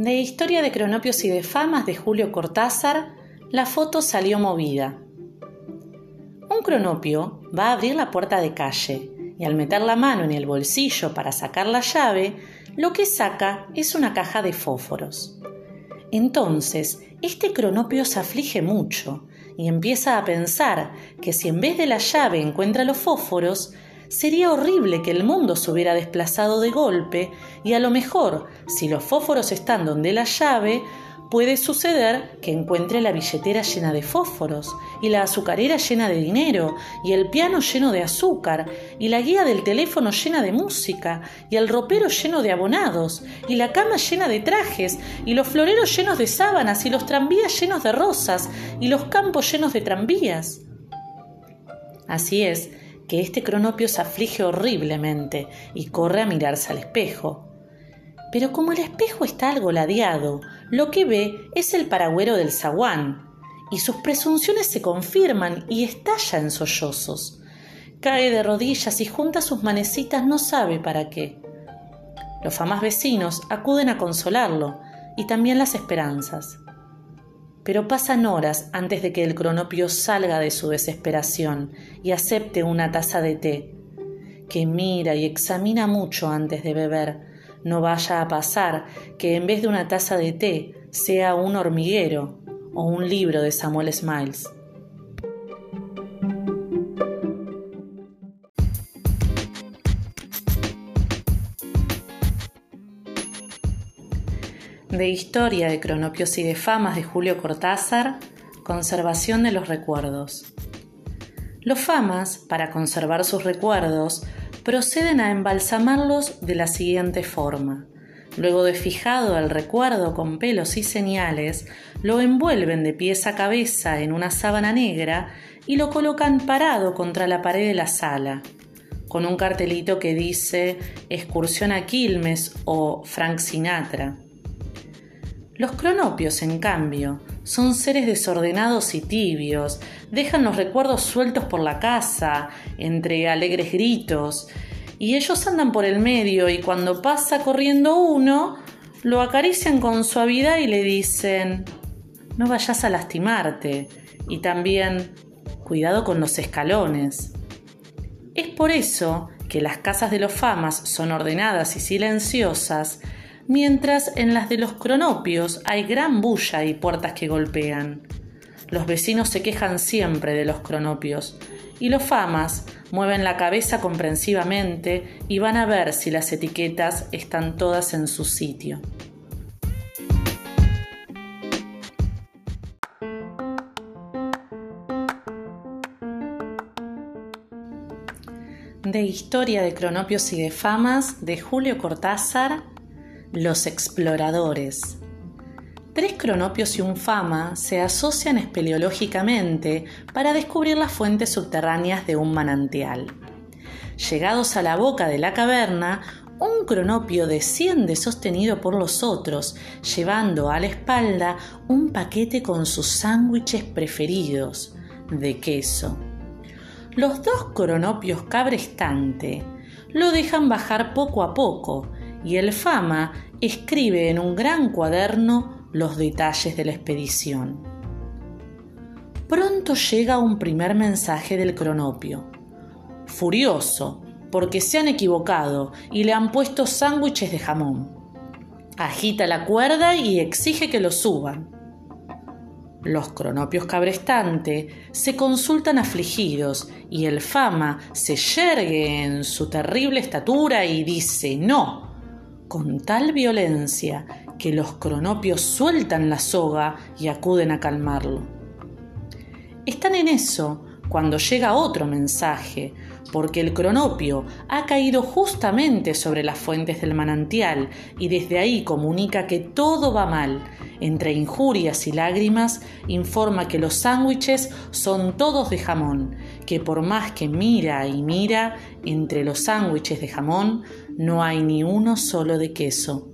De Historia de Cronopios y de Famas de Julio Cortázar, la foto salió movida. Un cronopio va a abrir la puerta de calle y al meter la mano en el bolsillo para sacar la llave, lo que saca es una caja de fósforos. Entonces, este cronopio se aflige mucho y empieza a pensar que si en vez de la llave encuentra los fósforos, sería horrible que el mundo se hubiera desplazado de golpe y a lo mejor, si los fósforos están donde la llave, puede suceder que encuentre la billetera llena de fósforos y la azucarera llena de dinero y el piano lleno de azúcar y la guía del teléfono llena de música y el ropero lleno de abonados y la cama llena de trajes y los floreros llenos de sábanas y los tranvías llenos de rosas y los campos llenos de tranvías. Así es que este cronopio se aflige horriblemente y corre a mirarse al espejo. Pero como el espejo está algo ladeado, lo que ve es el paragüero del zaguán, y sus presunciones se confirman y estalla en sollozos. Cae de rodillas y junta sus manecitas no sabe para qué. Los famas vecinos acuden a consolarlo, y también las esperanzas. Pero pasan horas antes de que el cronopio salga de su desesperación y acepte una taza de té, que mira y examina mucho antes de beber, no vaya a pasar que en vez de una taza de té sea un hormiguero o un libro de Samuel Smiles. De Historia de Cronopios y de Famas de Julio Cortázar, Conservación de los Recuerdos. Los famas, para conservar sus recuerdos, proceden a embalsamarlos de la siguiente forma. Luego de fijado el recuerdo con pelos y señales, lo envuelven de pies a cabeza en una sábana negra y lo colocan parado contra la pared de la sala, con un cartelito que dice Excursión a Quilmes o Frank Sinatra. Los cronopios, en cambio, son seres desordenados y tibios, dejan los recuerdos sueltos por la casa, entre alegres gritos, y ellos andan por el medio y cuando pasa corriendo uno, lo acarician con suavidad y le dicen, no vayas a lastimarte, y también, cuidado con los escalones. Es por eso que las casas de los famas son ordenadas y silenciosas, mientras en las de los cronopios hay gran bulla y puertas que golpean. Los vecinos se quejan siempre de los cronopios, y los famas mueven la cabeza comprensivamente y van a ver si las etiquetas están todas en su sitio. De Historia de Cronopios y de Famas de Julio Cortázar los exploradores. Tres cronopios y un fama se asocian espeleológicamente para descubrir las fuentes subterráneas de un manantial. Llegados a la boca de la caverna, un cronopio desciende sostenido por los otros, llevando a la espalda un paquete con sus sándwiches preferidos de queso. Los dos cronopios cabrestante lo dejan bajar poco a poco, y el Fama escribe en un gran cuaderno los detalles de la expedición. Pronto llega un primer mensaje del cronopio. Furioso, porque se han equivocado y le han puesto sándwiches de jamón. Agita la cuerda y exige que lo suban. Los cronopios cabrestante se consultan afligidos y el fama se yergue en su terrible estatura y dice no, con tal violencia que los cronopios sueltan la soga y acuden a calmarlo. Están en eso cuando llega otro mensaje, porque el cronopio ha caído justamente sobre las fuentes del manantial y desde ahí comunica que todo va mal. Entre injurias y lágrimas informa que los sándwiches son todos de jamón, que por más que mira y mira, entre los sándwiches de jamón no hay ni uno solo de queso.